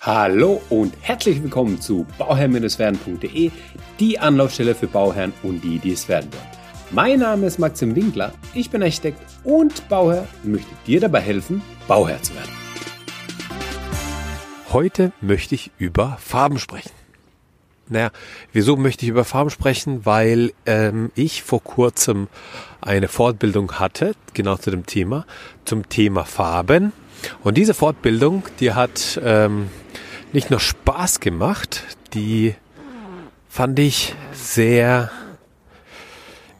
Hallo und herzlich willkommen zu bauherr-werden.de, die Anlaufstelle für Bauherren und die, die es werden wollen. Mein Name ist Maxim Winkler, ich bin Architekt und Bauherr und möchte dir dabei helfen, Bauherr zu werden. Heute möchte ich über Farben sprechen. Naja, wieso möchte ich über Farben sprechen? Weil ähm, ich vor kurzem eine Fortbildung hatte, genau zu dem Thema, zum Thema Farben. Und diese Fortbildung, die hat ähm, nicht nur Spaß gemacht, die fand ich sehr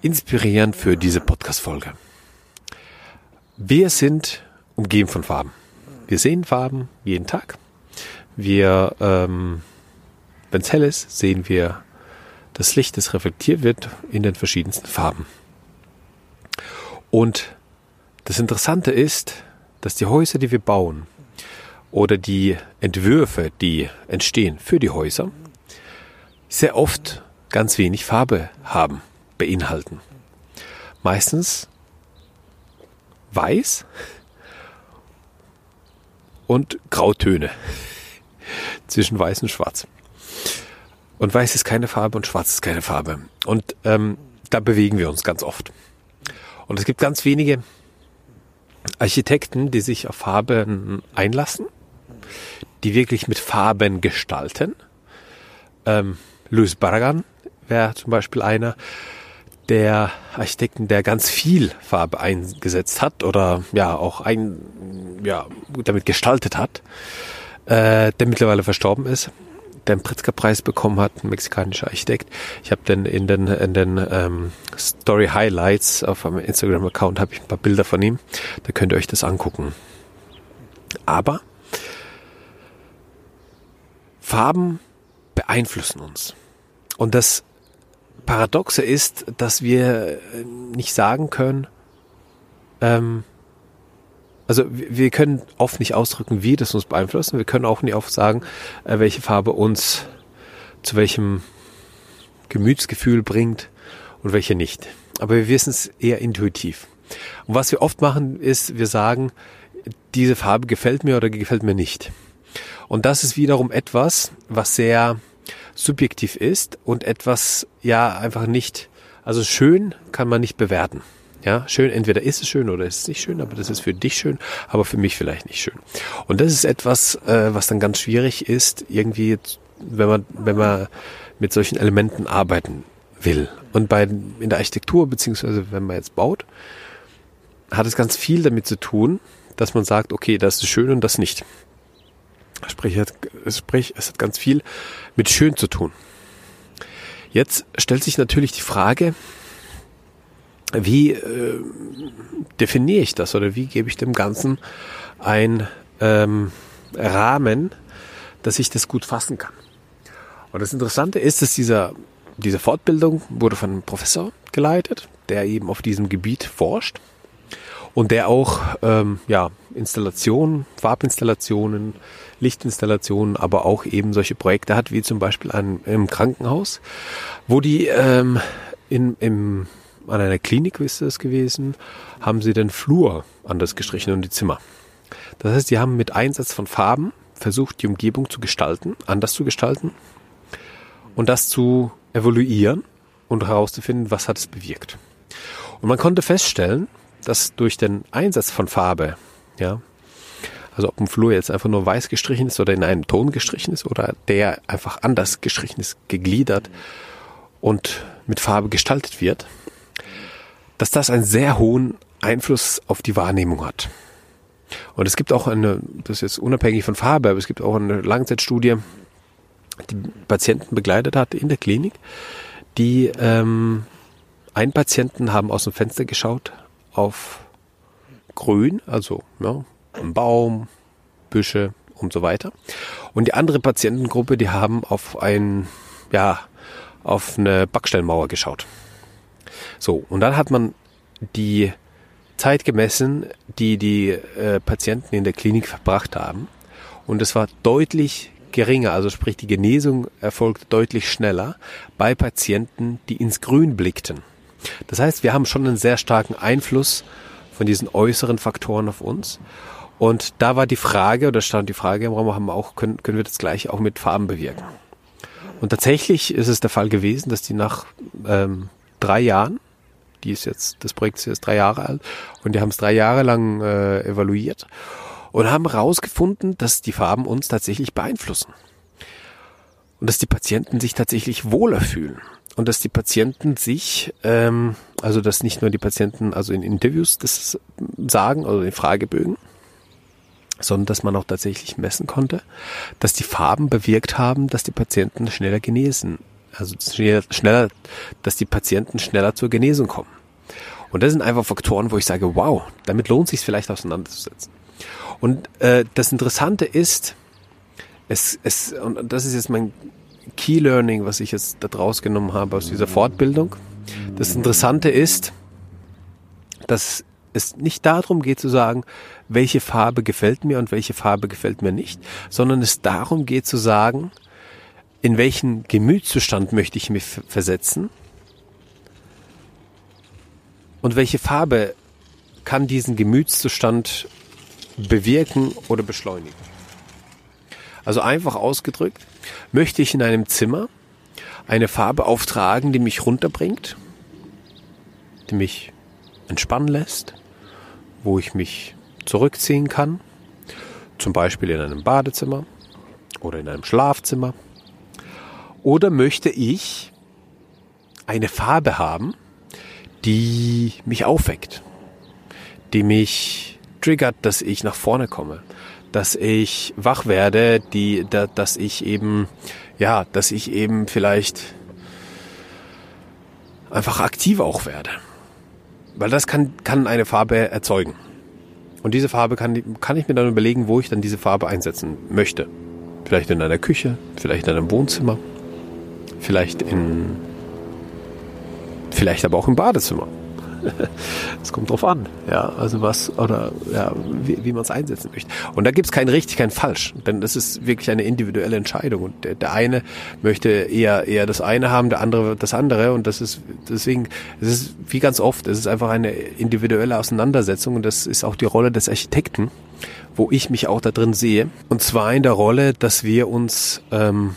inspirierend für diese Podcast-Folge. Wir sind umgeben von Farben. Wir sehen Farben jeden Tag. Wir, ähm, wenn es hell ist, sehen wir das Licht, das reflektiert wird in den verschiedensten Farben. Und das Interessante ist, dass die Häuser, die wir bauen, oder die Entwürfe, die entstehen für die Häuser, sehr oft ganz wenig Farbe haben, beinhalten. Meistens weiß und Grautöne zwischen weiß und schwarz. Und weiß ist keine Farbe und schwarz ist keine Farbe. Und ähm, da bewegen wir uns ganz oft. Und es gibt ganz wenige Architekten, die sich auf Farben einlassen die wirklich mit Farben gestalten. Ähm, Louis Barragan wäre zum Beispiel einer der Architekten, der ganz viel Farbe eingesetzt hat oder ja auch ein, ja, damit gestaltet hat, äh, der mittlerweile verstorben ist, der einen Pritzker-Preis bekommen hat, ein mexikanischer Architekt. Ich habe dann in den, in den ähm, Story Highlights auf meinem Instagram-Account habe ich ein paar Bilder von ihm. Da könnt ihr euch das angucken. Aber Farben beeinflussen uns. Und das Paradoxe ist, dass wir äh, nicht sagen können, ähm, also wir können oft nicht ausdrücken, wie das uns beeinflusst. Wir können auch nicht oft sagen, äh, welche Farbe uns zu welchem Gemütsgefühl bringt und welche nicht. Aber wir wissen es eher intuitiv. Und was wir oft machen, ist, wir sagen, diese Farbe gefällt mir oder gefällt mir nicht. Und das ist wiederum etwas, was sehr subjektiv ist und etwas ja einfach nicht, also schön kann man nicht bewerten. Ja, schön, entweder ist es schön oder ist es nicht schön, aber das ist für dich schön, aber für mich vielleicht nicht schön. Und das ist etwas, äh, was dann ganz schwierig ist, irgendwie, wenn man, wenn man mit solchen Elementen arbeiten will. Und bei, in der Architektur, beziehungsweise wenn man jetzt baut, hat es ganz viel damit zu tun, dass man sagt, okay, das ist schön und das nicht. Sprich, sprich, es hat ganz viel mit schön zu tun. Jetzt stellt sich natürlich die Frage, wie äh, definiere ich das oder wie gebe ich dem Ganzen ein ähm, Rahmen, dass ich das gut fassen kann. Und das Interessante ist, dass dieser, diese Fortbildung wurde von einem Professor geleitet, der eben auf diesem Gebiet forscht und der auch ähm, ja, Installationen, Farbinstallationen, Lichtinstallationen, aber auch eben solche Projekte hat, wie zum Beispiel an, im Krankenhaus, wo die ähm, in, im, an einer Klinik, ist das gewesen, haben sie den Flur anders gestrichen und die Zimmer. Das heißt, die haben mit Einsatz von Farben versucht, die Umgebung zu gestalten, anders zu gestalten und das zu evaluieren und herauszufinden, was hat es bewirkt. Und man konnte feststellen, dass durch den Einsatz von Farbe, ja, also ob ein Flur jetzt einfach nur weiß gestrichen ist oder in einem Ton gestrichen ist oder der einfach anders gestrichen ist, gegliedert und mit Farbe gestaltet wird, dass das einen sehr hohen Einfluss auf die Wahrnehmung hat. Und es gibt auch eine, das ist unabhängig von Farbe, aber es gibt auch eine Langzeitstudie, die Patienten begleitet hat in der Klinik, die ähm, ein Patienten haben aus dem Fenster geschaut auf Grün, also ja, ein Baum, Büsche und so weiter. Und die andere Patientengruppe, die haben auf ein, ja, auf eine Backsteinmauer geschaut. So, und dann hat man die Zeit gemessen, die die äh, Patienten in der Klinik verbracht haben. Und es war deutlich geringer, also sprich die Genesung erfolgte deutlich schneller bei Patienten, die ins Grün blickten. Das heißt, wir haben schon einen sehr starken Einfluss von diesen äußeren Faktoren auf uns. Und da war die Frage, oder stand die Frage im Raum, haben auch, können, können wir das gleich auch mit Farben bewirken? Und tatsächlich ist es der Fall gewesen, dass die nach ähm, drei Jahren, die ist jetzt, das Projekt ist jetzt drei Jahre alt, und die haben es drei Jahre lang äh, evaluiert und haben herausgefunden, dass die Farben uns tatsächlich beeinflussen. Und dass die Patienten sich tatsächlich wohler fühlen. Und dass die Patienten sich, ähm, also dass nicht nur die Patienten, also in Interviews das sagen, oder in Fragebögen, sondern dass man auch tatsächlich messen konnte, dass die Farben bewirkt haben, dass die Patienten schneller genesen. Also schneller, dass die Patienten schneller zur Genesung kommen. Und das sind einfach Faktoren, wo ich sage, wow, damit lohnt sich vielleicht auseinanderzusetzen. Und äh, das Interessante ist, es, es, und das ist jetzt mein Key Learning, was ich jetzt da draus genommen habe aus dieser Fortbildung. Das Interessante ist, dass es nicht darum geht zu sagen, welche Farbe gefällt mir und welche Farbe gefällt mir nicht, sondern es darum geht zu sagen, in welchen Gemütszustand möchte ich mich versetzen und welche Farbe kann diesen Gemütszustand bewirken oder beschleunigen. Also einfach ausgedrückt, möchte ich in einem Zimmer eine Farbe auftragen, die mich runterbringt, die mich entspannen lässt, wo ich mich zurückziehen kann, zum Beispiel in einem Badezimmer oder in einem Schlafzimmer. Oder möchte ich eine Farbe haben, die mich aufweckt, die mich triggert, dass ich nach vorne komme, dass ich wach werde, die, da, dass ich eben, ja, dass ich eben vielleicht einfach aktiv auch werde. Weil das kann, kann eine Farbe erzeugen. Und diese Farbe kann, kann ich mir dann überlegen, wo ich dann diese Farbe einsetzen möchte. Vielleicht in einer Küche, vielleicht in einem Wohnzimmer, vielleicht in, vielleicht aber auch im Badezimmer. Es kommt drauf an, ja, also was oder ja, wie, wie man es einsetzen möchte. Und da gibt es kein richtig, kein falsch, denn das ist wirklich eine individuelle Entscheidung. Und der, der eine möchte eher eher das eine haben, der andere das andere. Und das ist deswegen, es ist wie ganz oft, es ist einfach eine individuelle Auseinandersetzung und das ist auch die Rolle des Architekten, wo ich mich auch da drin sehe. Und zwar in der Rolle, dass wir uns ähm,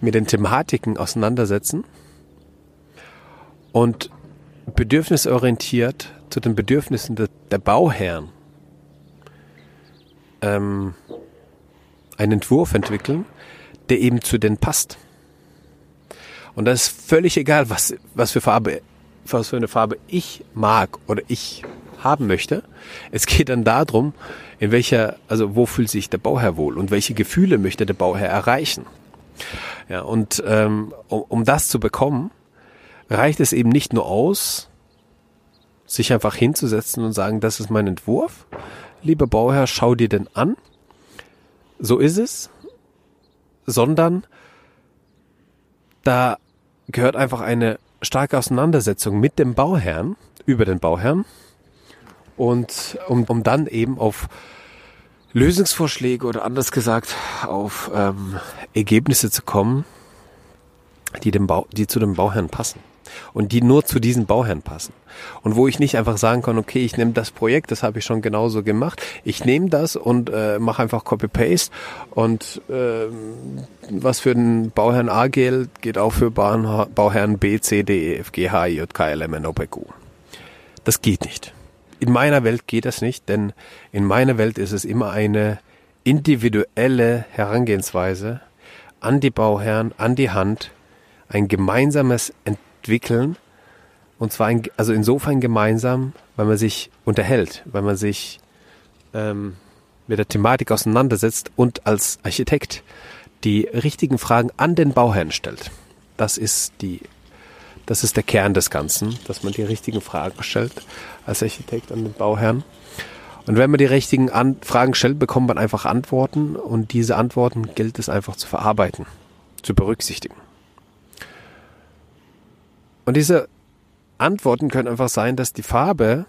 mit den Thematiken auseinandersetzen und bedürfnisorientiert zu den Bedürfnissen de, der Bauherren ähm, einen Entwurf entwickeln, der eben zu denen passt. Und das ist völlig egal, was, was für Farbe, was für eine Farbe ich mag oder ich haben möchte. Es geht dann darum, in welcher, also wo fühlt sich der Bauherr wohl und welche Gefühle möchte der Bauherr erreichen. Ja, und ähm, um, um das zu bekommen, reicht es eben nicht nur aus, sich einfach hinzusetzen und sagen, das ist mein Entwurf. Lieber Bauherr, schau dir den an. So ist es. Sondern da gehört einfach eine starke Auseinandersetzung mit dem Bauherrn, über den Bauherrn. Und um, um dann eben auf Lösungsvorschläge oder anders gesagt auf ähm, Ergebnisse zu kommen, die, dem Bau, die zu dem Bauherrn passen und die nur zu diesen Bauherren passen. Und wo ich nicht einfach sagen kann, okay, ich nehme das Projekt, das habe ich schon genauso gemacht, ich nehme das und äh, mache einfach Copy-Paste und äh, was für den Bauherrn A gilt, geht auch für Bauherrn B, C, D, E, F, G, H, I, J, K, L, M, N, O, P, Q. Das geht nicht. In meiner Welt geht das nicht, denn in meiner Welt ist es immer eine individuelle Herangehensweise an die Bauherren, an die Hand, ein gemeinsames entwickeln. Und zwar in, also insofern gemeinsam, weil man sich unterhält, weil man sich ähm, mit der Thematik auseinandersetzt und als Architekt die richtigen Fragen an den Bauherrn stellt. Das ist die, das ist der Kern des Ganzen, dass man die richtigen Fragen stellt als Architekt an den Bauherrn. Und wenn man die richtigen an Fragen stellt, bekommt man einfach Antworten und diese Antworten gilt es einfach zu verarbeiten, zu berücksichtigen. Und diese Antworten können einfach sein, dass die Farbe,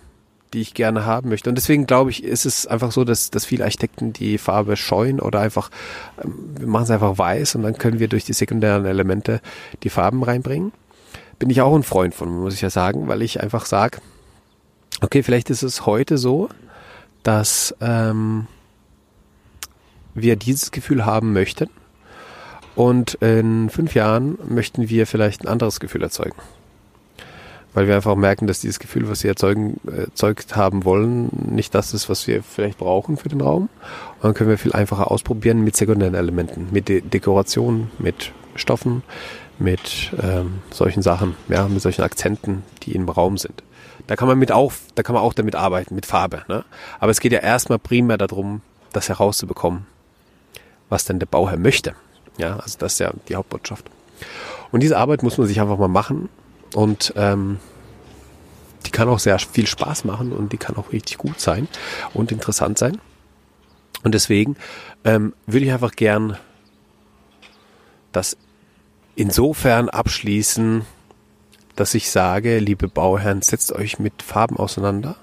die ich gerne haben möchte, und deswegen glaube ich, ist es einfach so, dass, dass viele Architekten die Farbe scheuen oder einfach, ähm, wir machen es einfach weiß und dann können wir durch die sekundären Elemente die Farben reinbringen. Bin ich auch ein Freund von, muss ich ja sagen, weil ich einfach sage, okay, vielleicht ist es heute so, dass ähm, wir dieses Gefühl haben möchten und in fünf Jahren möchten wir vielleicht ein anderes Gefühl erzeugen. Weil wir einfach merken, dass dieses Gefühl, was wir erzeugen, erzeugt haben wollen, nicht das ist, was wir vielleicht brauchen für den Raum. Und dann können wir viel einfacher ausprobieren mit sekundären Elementen, mit De Dekoration, mit Stoffen, mit ähm, solchen Sachen, ja, mit solchen Akzenten, die im Raum sind. Da kann man mit auch, da kann man auch damit arbeiten, mit Farbe. Ne? Aber es geht ja erstmal primär darum, das herauszubekommen, was denn der Bauherr möchte. Ja, also das ist ja die Hauptbotschaft. Und diese Arbeit muss man sich einfach mal machen und ähm, die kann auch sehr viel Spaß machen und die kann auch richtig gut sein und interessant sein. Und deswegen ähm, würde ich einfach gern das insofern abschließen, dass ich sage, liebe Bauherren, setzt euch mit Farben auseinander.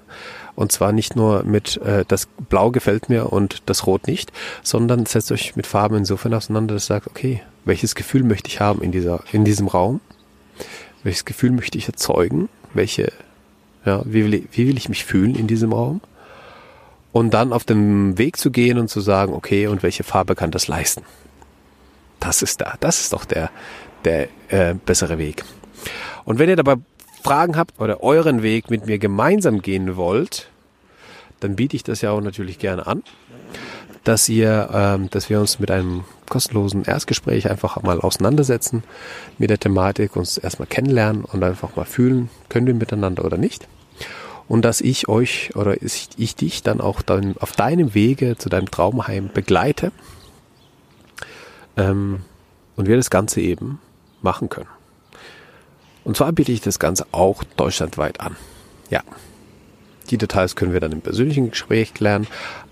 Und zwar nicht nur mit äh, das Blau gefällt mir und das Rot nicht, sondern setzt euch mit Farben insofern auseinander, dass ihr sagt, okay, welches Gefühl möchte ich haben in dieser, in diesem Raum? Welches Gefühl möchte ich erzeugen? Welche, ja, wie will, ich, wie will ich mich fühlen in diesem Raum? Und dann auf dem Weg zu gehen und zu sagen, okay, und welche Farbe kann das leisten? Das ist da, das ist doch der, der äh, bessere Weg. Und wenn ihr dabei Fragen habt oder euren Weg mit mir gemeinsam gehen wollt, dann biete ich das ja auch natürlich gerne an, dass ihr, ähm, dass wir uns mit einem kostenlosen Erstgespräch einfach mal auseinandersetzen mit der Thematik, uns erstmal kennenlernen und einfach mal fühlen, können wir miteinander oder nicht. Und dass ich euch oder ich, ich dich dann auch dann auf deinem Wege zu deinem Traumheim begleite ähm, und wir das Ganze eben machen können. Und zwar biete ich das Ganze auch deutschlandweit an. Ja. Die Details können wir dann im persönlichen Gespräch klären,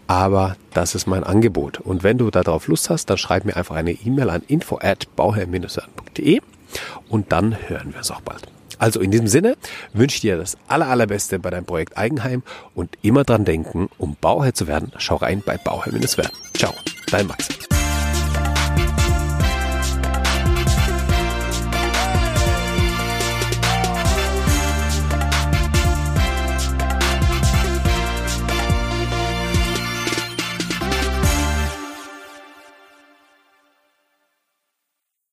aber das ist mein Angebot. Und wenn du darauf Lust hast, dann schreib mir einfach eine E-Mail an info at bauherr-werden.de und dann hören wir uns auch bald. Also in diesem Sinne wünsche ich dir das aller, allerbeste bei deinem Projekt Eigenheim und immer dran denken, um Bauherr zu werden, schau rein bei Bauherr-werden. Ciao, dein Max.